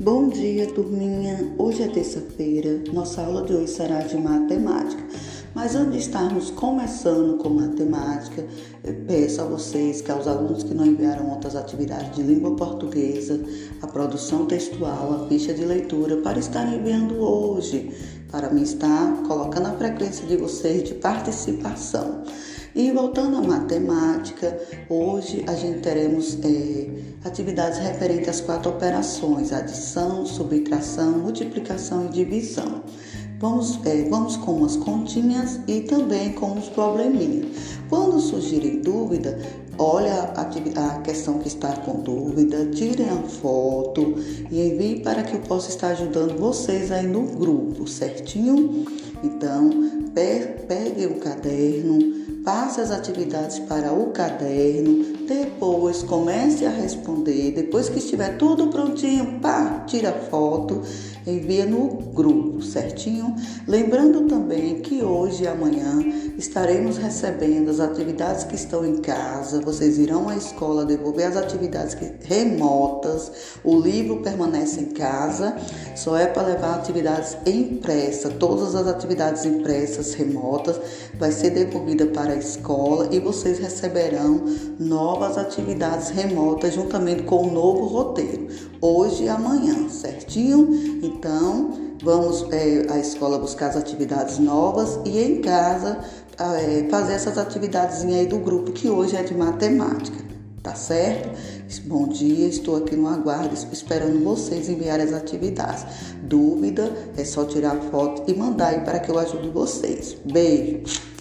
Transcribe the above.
Bom dia, turminha. Hoje é terça-feira. Nossa aula de hoje será de matemática. Mas antes de estarmos começando com matemática, peço a vocês que aos alunos que não enviaram outras atividades de língua portuguesa, a produção textual, a ficha de leitura, para estarem enviando hoje, para mim estar colocando a frequência de vocês de participação. E voltando à matemática, hoje a gente teremos é, atividades referentes às quatro operações: adição, subtração, multiplicação e divisão. Vamos, é, vamos com umas continhas e também com uns probleminhas. Quando surgirem dúvida, olha a, a questão que está com dúvida, tirem a foto e enviem para que eu possa estar ajudando vocês aí no grupo, certinho? Então, peguem o caderno, passe as atividades para o caderno, depois comece a responder, depois que estiver tudo prontinho, pá, tira foto, envia no grupo, certinho? Lembrando também que hoje e amanhã estaremos recebendo as atividades que estão em casa, vocês irão à escola devolver as atividades remotas, o livro permanece em casa, só é para levar atividades impressas, todas as atividades impressas remotas vai ser devolvida para a escola e vocês receberão novas atividades remotas juntamente com o novo roteiro, hoje e amanhã, certinho? Então, vamos é, à escola buscar as atividades novas e em casa é, fazer essas atividades aí do grupo que hoje é de matemática. Tá certo? Bom dia, estou aqui no aguardo esperando vocês enviarem as atividades. Dúvida é só tirar foto e mandar aí para que eu ajude vocês. Beijo!